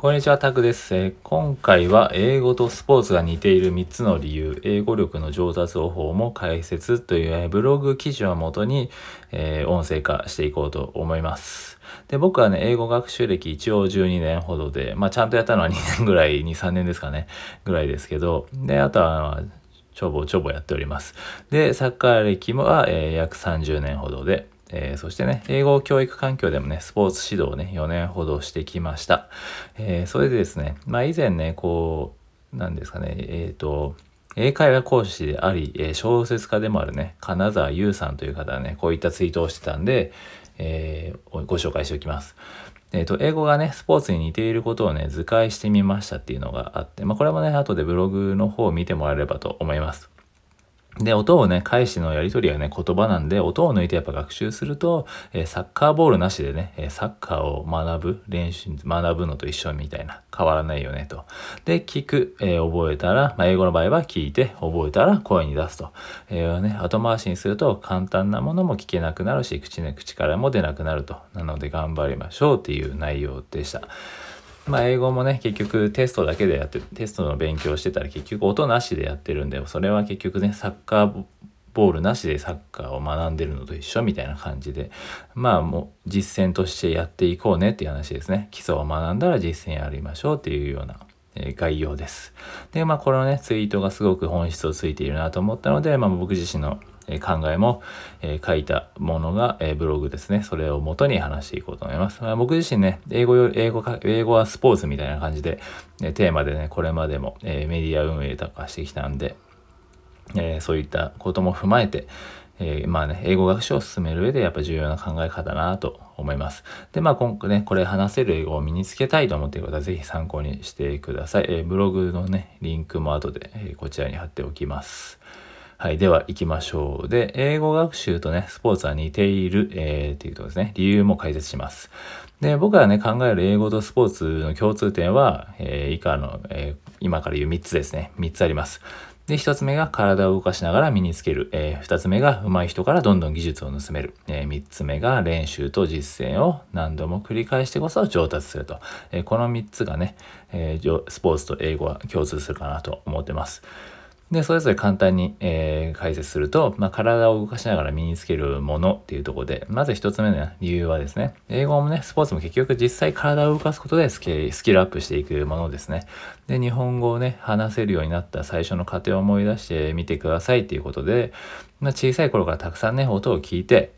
こんにちは、タクです、えー、今回は英語とスポーツが似ている3つの理由、英語力の上達方法も解説という、えー、ブログ記事をもとに、えー、音声化していこうと思います。で、僕はね、英語学習歴一応12年ほどで、まあちゃんとやったのは2年ぐらい、2、3年ですかね、ぐらいですけど、で、あとは、ちょぼちょぼやっております。で、サッカー歴も、え、約30年ほどで、えー、そしてね、英語教育環境でもね、スポーツ指導をね、4年ほどしてきました。えー、それでですね、まあ以前ね、こう、なんですかね、えっ、ー、と、英会話講師であり、え小説家でもあるね、金沢優さんという方はね、こういったツイートをしてたんで、え、ご紹介しておきます。えっ、ー、と、英語がね、スポーツに似ていることをね、図解してみましたっていうのがあって、まあ、これもね、後でブログの方を見てもらえればと思います。で、音をね、返しのやり取りはね、言葉なんで、音を抜いてやっぱ学習すると、えー、サッカーボールなしでね、えサッカーを学ぶ、練習、学ぶのと一緒みたいな、変わらないよねと。で、聞く、えー、覚えたら、まあ、英語の場合は聞いて、覚えたら声に出すと。えー、ね、後回しにすると簡単なものも聞けなくなるし、口ね、口からも出なくなると。なので頑張りましょうっていう内容でした。まあ、英語もね、結局テストだけでやって、テストの勉強してたら結局音なしでやってるんで、それは結局ね、サッカーボールなしでサッカーを学んでるのと一緒みたいな感じで、まあもう実践としてやっていこうねっていう話ですね。基礎を学んだら実践やりましょうっていうような概要です。で、まあ、このね、ツイートがすごく本質をついているなと思ったので、まあ、僕自身の考えも、書いたものが、ブログですね。それを元に話していこうと思います。ま、僕自身ね、英語よ、英語か、英語はスポーツみたいな感じで、テーマでね、これまでも、メディア運営とかしてきたんで、えそういったことも踏まえて、えー、まあね、英語学習を進める上でやっぱ重要な考え方だなと思います。で、まあ今回ね、これ話せる英語を身につけたいと思っている方はぜひ参考にしてください。えー、ブログのね、リンクも後で、え、こちらに貼っておきます。はい。では行きましょう。で、英語学習とね、スポーツは似ている、えー、っていうとこですね、理由も解説します。で、僕がね、考える英語とスポーツの共通点は、えー、以下の、えー、今から言う3つですね。3つあります。で、1つ目が体を動かしながら身につける。えー、2つ目が上手い人からどんどん技術を盗める。えー、3つ目が練習と実践を何度も繰り返してこそ上達すると。えー、この3つがね、えー、スポーツと英語は共通するかなと思ってます。で、それぞれ簡単に、えー、解説すると、まあ、体を動かしながら身につけるものっていうところで、まず一つ目の理由はですね、英語もね、スポーツも結局実際体を動かすことでスキスキルアップしていくものですね。で、日本語をね、話せるようになった最初の過程を思い出してみてくださいっていうことで、まあ、小さい頃からたくさんね、音を聞いて、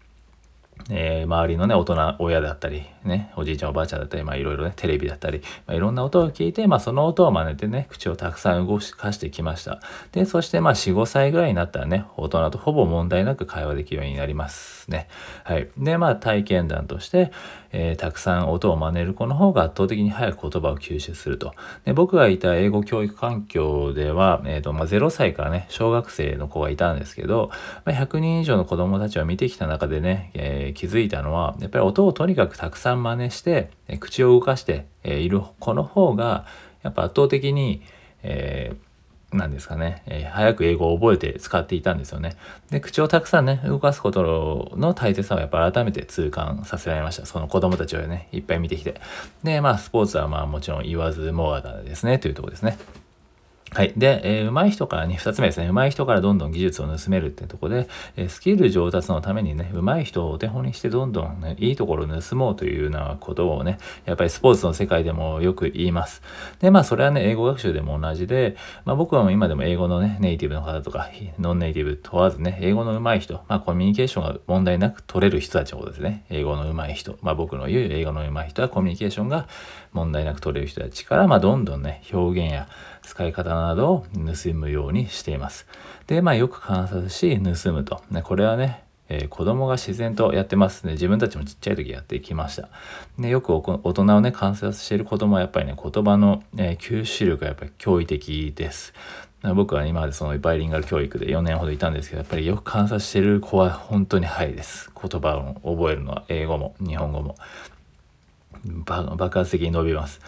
えー、周りのね、大人、親だったり、ね、おじいちゃんおばあちゃんだったり、まあいろいろね、テレビだったり、まあ、いろんな音を聞いて、まあその音を真似てね、口をたくさん動かしてきました。で、そしてまあ4、5歳ぐらいになったらね、大人とほぼ問題なく会話できるようになりますね。はい。で、まあ体験談として、えー、たくさん音を真似る子の方が圧倒的に早く言葉を吸収すると。で、僕がいた英語教育環境では、えっ、ー、と、まあ0歳からね、小学生の子がいたんですけど、まあ、100人以上の子供たちを見てきた中でね、えー気づいたのはやっぱり音をとにかくたくさん真似して口を動かしている子の方がやっぱ圧倒的に、えー、なんですかね、えー、早く英語を覚えて使っていたんですよね。で、口をたくさんね、動かすことの大切さをやっぱ改めて痛感させられました。その子供たちをね、いっぱい見てきて。で、まあ、スポーツはまあもちろん言わずもがなですね、というとこですね。はい。で、えー、上手い人からね、二つ目ですね。上手い人からどんどん技術を盗めるってとこで、えー、スキル上達のためにね、上手い人をお手本にしてどんどんね、いいところを盗もうというようなことをね、やっぱりスポーツの世界でもよく言います。で、まあ、それはね、英語学習でも同じで、まあ、僕はもう今でも英語のね、ネイティブの方とか、ノンネイティブ問わずね、英語の上手い人、まあ、コミュニケーションが問題なく取れる人たちのことですね。英語の上手い人。まあ、僕の言う英語の上手い人はコミュニケーションが問題なく取れる人たちから、まあ、どんどんね、表現や使い方などを盗むようにしています。で、まあよく観察し盗むと。ね、これはね、えー、子供が自然とやってますね。自分たちもちっちゃい時やってきました。でよく大人をね、観察している子供はやっぱりね、言葉の、えー、吸収力がやっぱり驚異的です。僕は今までそのバイリンガル教育で4年ほどいたんですけど、やっぱりよく観察してる子は本当に早いです。言葉を覚えるのは英語も日本語も。爆発的に伸びます。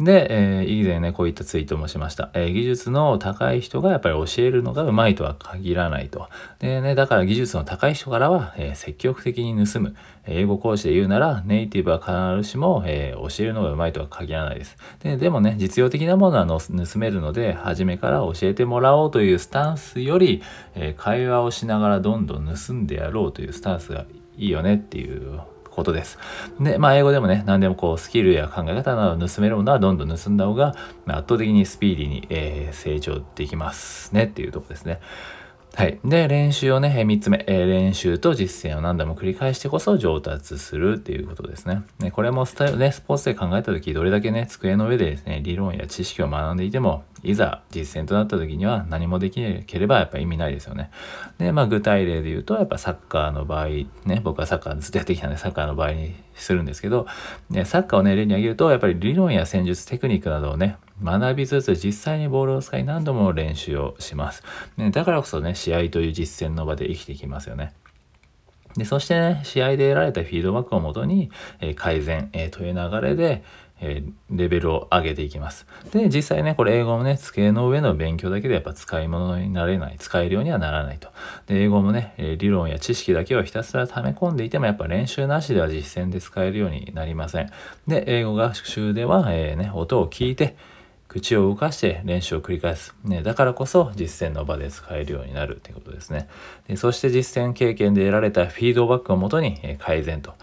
で、えー、以前ね、こういったツイートもしました。えー、技術の高い人がやっぱり教えるのがうまいとは限らないと。でね、だから技術の高い人からは、えー、積極的に盗む。英語講師で言うなら、ネイティブは必ずしも、え、教えるのがうまいとは限らないです。ででもね、実用的なものはの盗めるので、初めから教えてもらおうというスタンスより、え会話をしながらどんどん盗んでやろうというスタンスがいいよねっていうことです。で、まあ、英語でもね、何でもこう、スキルや考え方などを盗めるものはどんどん盗んだ方が、圧倒的にスピーディーに、えー、成長できますねっていうとこですね。はい。で、練習をね、3つ目、え、練習と実践を何度も繰り返してこそ上達するっていうことですね。ねこれもスタイルね、スポーツで考えた時、どれだけね、机の上でですね、理論や知識を学んでいても、いざ実践となった時には何もできなければやっぱ意味ないですよね。で、まあ具体例で言うと、やっぱサッカーの場合、ね、僕はサッカーずっとやってきたんで、サッカーの場合にするんですけど、ね、サッカーをね、例に挙げると、やっぱり理論や戦術、テクニックなどをね、学びつつ実際にボールを使い何度も練習をします。ね、だからこそね、試合という実践の場で生きてきますよね。で、そしてね、試合で得られたフィードバックをもとに、えー、改善、えー、という流れで、え、レベルを上げていきます。で、実際ね、これ英語もね、机の上の勉強だけでやっぱ使い物になれない、使えるようにはならないと。で、英語もね、理論や知識だけをひたすら溜め込んでいても、やっぱ練習なしでは実践で使えるようになりません。で、英語学習では、えー、ね、音を聞いて、口を動かして練習を繰り返す。ね、だからこそ実践の場で使えるようになるってことですね。でそして実践経験で得られたフィードバックをもとに、え改善と。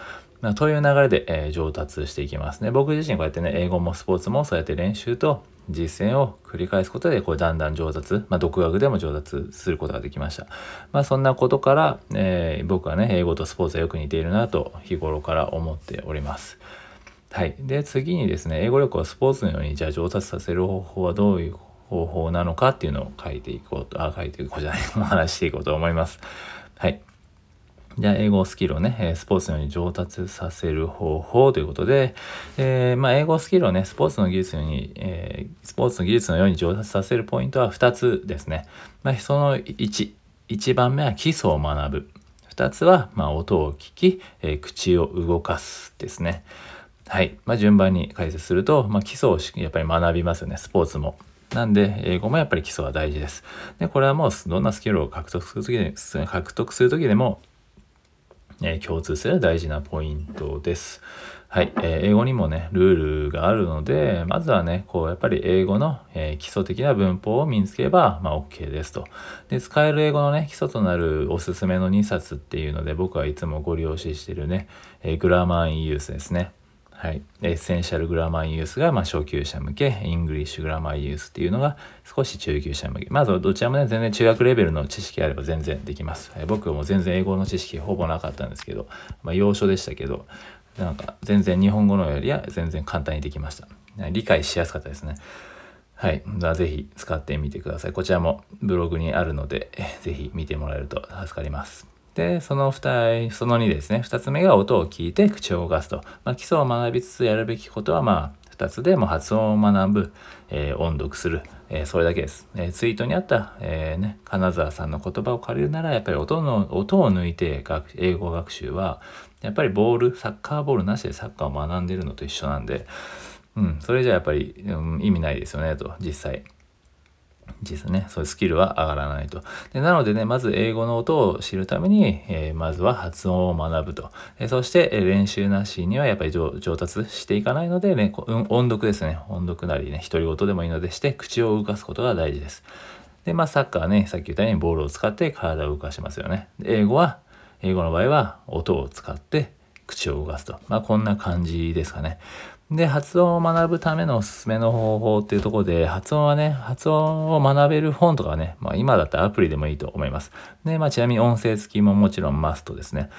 まあ、という流れで、えー、上達していきますね。僕自身こうやってね、英語もスポーツもそうやって練習と実践を繰り返すことで、こうだんだん上達、まあ、独学でも上達することができました。まあ、そんなことから、えー、僕はね、英語とスポーツはよく似ているなと日頃から思っております。はい。で、次にですね、英語力をスポーツのように、じゃあ上達させる方法はどういう方法なのかっていうのを書いていこうと、あ、書いていこうじゃない、お話していこうと思います。はい。じゃ、英語スキルをね、スポーツのように上達させる方法ということで、えー、まあ、英語スキルをね、スポーツの技術に、えー、スポーツの技術のように上達させるポイントは2つですね。まあ、その1、1番目は基礎を学ぶ。2つは、まあ、音を聞き、えー、口を動かすですね。はい。まあ、順番に解説すると、まあ、基礎をやっぱり学びますよね、スポーツも。なんで、英語もやっぱり基礎は大事です。で、これはもうどんなスキルを獲得するときで、獲得するときでも、え、共通する大事なポイントです。はい、えー、英語にもね、ルールがあるので、まずはね、こう、やっぱり英語の、えー、基礎的な文法を身につければ、まあ、OK ですと。で、使える英語のね、基礎となるおすすめの2冊っていうので、僕はいつもごり押ししてるね、えー、 Grammar in Use ですね。はい、 Essential Grammar Use がま初級者向け、 English Grammar Use っていうのが少し中級者向け。まずどちらもね、全然中学レベルの知識あれば全然できます。僕も全然英語の知識ほぼなかったんですけど、まあ、洋書でしたけど、なんか全然日本語のよりは全然簡単にできました。理解しやすかったですね。はい。ぜひ使ってみてください。こちらもブログにあるので、ぜひ見てもらえると助かります。で、その2、その2ですね。2つ目が音を聞いて口を動かすと。まあ、基礎を学びつつやるべきことは、まあ、2つでも発音を学ぶ、えー、音読する、えー、それだけです。えー、ツイートにあった、えね、金沢さんの言葉を借りるなら、やっぱり音の、音を抜いて学英語学習は、やっぱりボール、サッカーボールなしでサッカーを学んでるのと一緒なんで、うん、それじゃやっぱり、うん、意味ないですよね、と、実際。実ね、そういうスキルは上がらないと。でなのでね、まず英語の音を知るために、えー、まずは発音を学ぶと。えそして、え練習なしにはやっぱり上達していかないのでね、音読ですね。音読なりね、独り言でもいいのでして、口を動かすことが大事です。で、まあサッカーね、さっき言ったようにボールを使って体を動かしますよね。英語は、英語の場合は音を使って口を動かすと。まあこんな感じですかね。で、発音を学ぶためのおすすめの方法っていうところで、発音はね、発音を学べる本とかね、まあ今だったらアプリでもいいと思います。で、まあちなみに音声付きももちろんマストですね。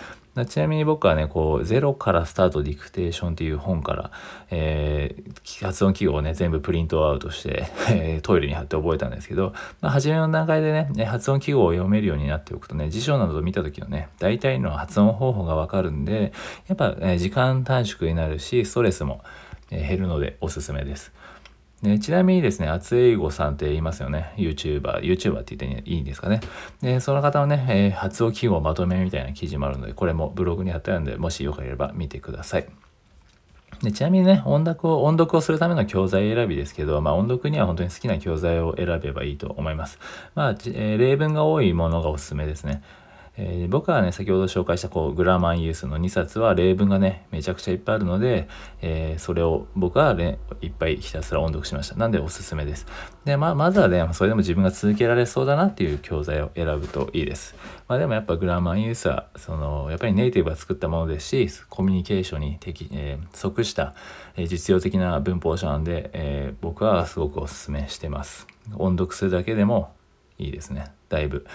ちなみに僕はね、こう、ゼロからスタートディクテーションっていう本から、えー、発音記号をね、全部プリントアウトして、えー、トイレに貼って覚えたんですけど、まあ、初めの段階でね、発音記号を読めるようになっておくとね、辞書などを見た時のね、大体の発音方法がわかるんで、やっぱ、え、時間短縮になるし、ストレスも、減るのでおすすめです。でちなみにですね、厚英語さんって言いますよね。YouTuber、YouTuber って言っていいんですかね。で、その方のね、えー、発音記号まとめみたいな記事もあるので、これもブログに貼ってあるので、もしよければ見てください。でちなみにね、音読を、音読をするための教材選びですけど、まあ音読には本当に好きな教材を選べばいいと思います。まあ、えー、例文が多いものがおすすめですね。えー、僕はね、先ほど紹介したこうグラマンユースの2冊は例文がね、めちゃくちゃいっぱいあるので、えー、それを僕はね、いっぱいひたすら音読しました。なんでおすすめです。で、ま、まずはね、それでも自分が続けられそうだなっていう教材を選ぶといいです。まあでもやっぱグラマンユースは、その、やっぱりネイティブが作ったものですし、コミュニケーションに適、えー、即した、え実用的な文法書なんで、え僕はすごくおすすめしてます。音読するだけでもいいですね。だいぶ。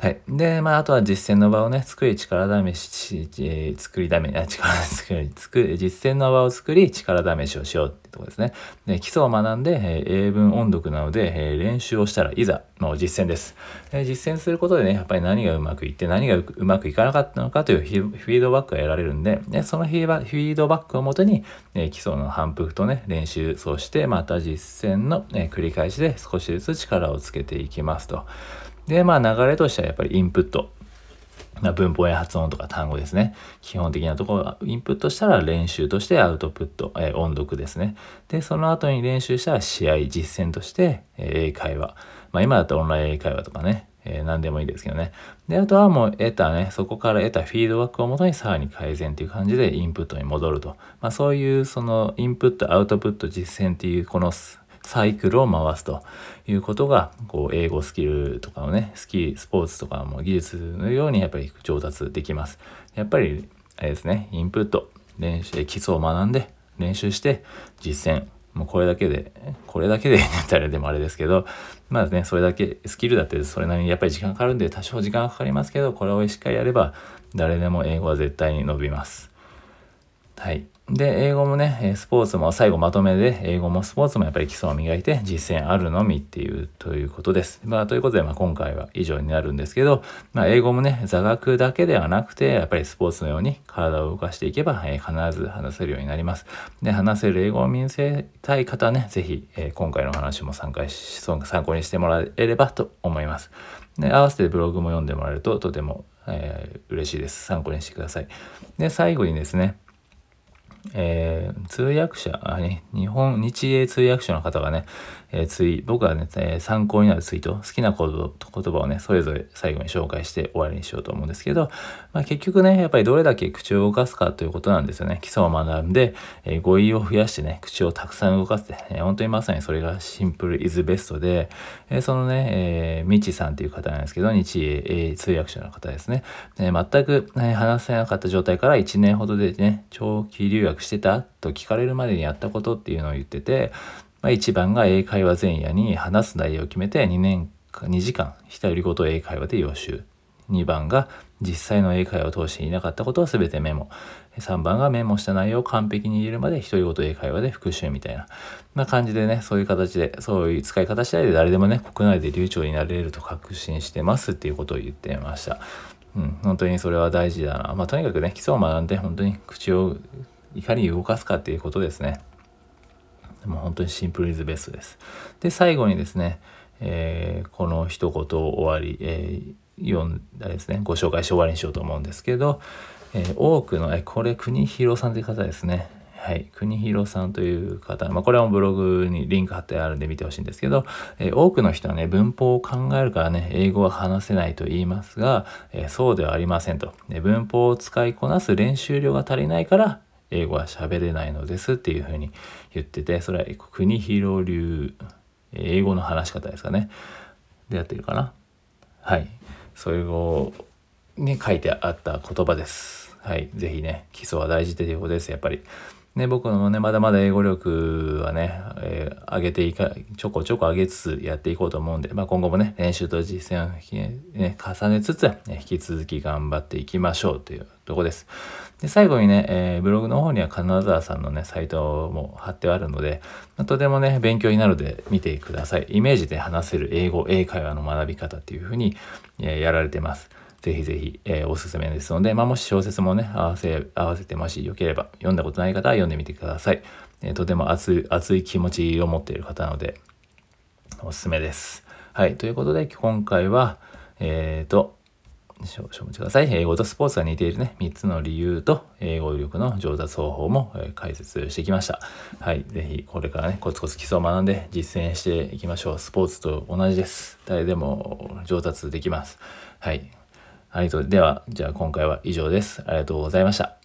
はい。で、まあ、あとは実践の場をね、作り、力試し、えー、作りだめ、あ、力作り、作り、実践の場を作り、力試しをしようってとこですね。で、基礎を学んで、えー、英文音読なので、えー、練習をしたらいざ、の実践です、え実践することでね、やっぱり何がうまくいって、何がうまくいかなかったのかというフィードバックが得られるんで、でそのフィードバックをもとに、え基礎の反復とね、練習、そしてまた実践の、え繰り返しで少しずつ力をつけていきますと。で、まあ流れとしてはやっぱりインプット。まあ文法や発音とか単語ですね。基本的なところは、インプットしたら練習としてアウトプット、えー、音読ですね。で、その後に練習したら試合、実践として、えー、英会話。まあ今だったらオンライン英会話とかね、えー、何でもいいですけどね。で、あとはもう得たね、そこから得たフィードバックをもとにさらに改善っていう感じでインプットに戻ると。まあそういうそのインプット、アウトプット、実践っていうこのサイクルを回すということが、こう、英語スキルとかのね、スキル、スポーツとかも技術のようにやっぱり上達できます。やっぱり、あれですね、インプット、練習、基礎を学んで、練習して、実践。もうこれだけで、これだけで言ったらでもあれですけど、まあね、それだけ、スキルだってそれなりにやっぱり時間かかるんで、多少時間かかりますけど、これをしっかりやれば、誰でも英語は絶対に伸びます。はい。で、英語もね、スポーツも最後まとめで、英語もスポーツもやっぱり基礎を磨いて実践あるのみっていう、ということです。まあ、ということで、まあ、今回は以上になるんですけど、まあ、英語もね、座学だけではなくて、やっぱりスポーツのように体を動かしていけば、えー、必ず話せるようになります。で、話せる英語を身につけたい方ね、ぜひ、えー、今回の話も参加し、参考にしてもらえればと思います。で、合わせてブログも読んでもらえるととても、えー、嬉しいです。参考にしてください。で、最後にですね、えー、通訳者、あね、日本、日英通訳者の方がね、えー、ツイ僕がね、えー、参考になるツイート、好きな言葉をね、それぞれ最後に紹介して終わりにしようと思うんですけど、まあ、結局ね、やっぱりどれだけ口を動かすかということなんですよね。基礎を学んで、えー、語彙を増やしてね、口をたくさん動かして、えー、本当にまさにそれがシンプルイズベストで、えー、そのね、えー、みちさんという方なんですけど、日英通訳者の方ですね。えー、全く、ね、話せなかった状態から1年ほどでね、長期留学してたと聞かれるまでにやったことっていうのを言ってて、まあ、1番が英会話前夜に話す内容を決めて2年2時間独り言英会話で予習2番が実際の英会話を通していなかったことを全てメモ3番がメモした内容を完璧に入れるまで独り言英会話で復習みたいな、まあ、感じでねそういう形でそういう使い方次第で誰でもね国内で流暢になれると確信してますっていうことを言ってました。うん、本当にそれは大事だな。まあ、とにかくね、基礎を学んで、本当に口をいかに動かすかっていうことですね。もう本当にシンプルイズベストです。で、最後にですね、えー、この一言を終わり、えー、読んだですね、ご紹介し終わりにしようと思うんですけど、えー、多くの、えこれ国広さんという方ですね。はい。国広さんという方、まあ、これはブログにリンク貼ってあるんで見てほしいんですけど、えー、多くの人はね、文法を考えるからね、英語は話せないと言いますが、えー、そうではありませんと、ね。文法を使いこなす練習量が足りないから、英語は喋れないのですっていうふうに言ってて、それは国広流、英語の話し方ですかね。でやってるかな。はい。それを、に書いてあった言葉です。はい。是非ね、基礎は大事ということです、やっぱり。ね、僕のね、まだまだ英語力はね、えー、上げていか、ちょこちょこ上げつつやっていこうと思うんで、まあ、今後もね、練習と実践を、ね、重ねつつ、ね、引き続き頑張っていきましょうというとこです。で、最後にね、えー、ブログの方には金沢さんのね、サイトも貼ってあるので、まあとてもね、勉強になるので見てください。イメージで話せる英語、英会話の学び方っていうふうに、えー、やられてます。ぜひぜひ、えー、おすすめですので、まあ、もし小説もね、合わせ、合わせてもしよければ、読んだことない方は読んでみてください。えー、とても熱い、熱い気持ちを持っている方なので、おすすめです。はい、ということで、今回は、えっ、ー、と、少々お待ちください。英語とスポーツが似ているね、3つの理由と、英語力の上達方法も、え解説してきました。はい、ぜひこれからね、コツコツ基礎を学んで実践していきましょう。スポーツと同じです。誰でも上達できます。はい。はい、それでは、じゃあ今回は以上です。ありがとうございました。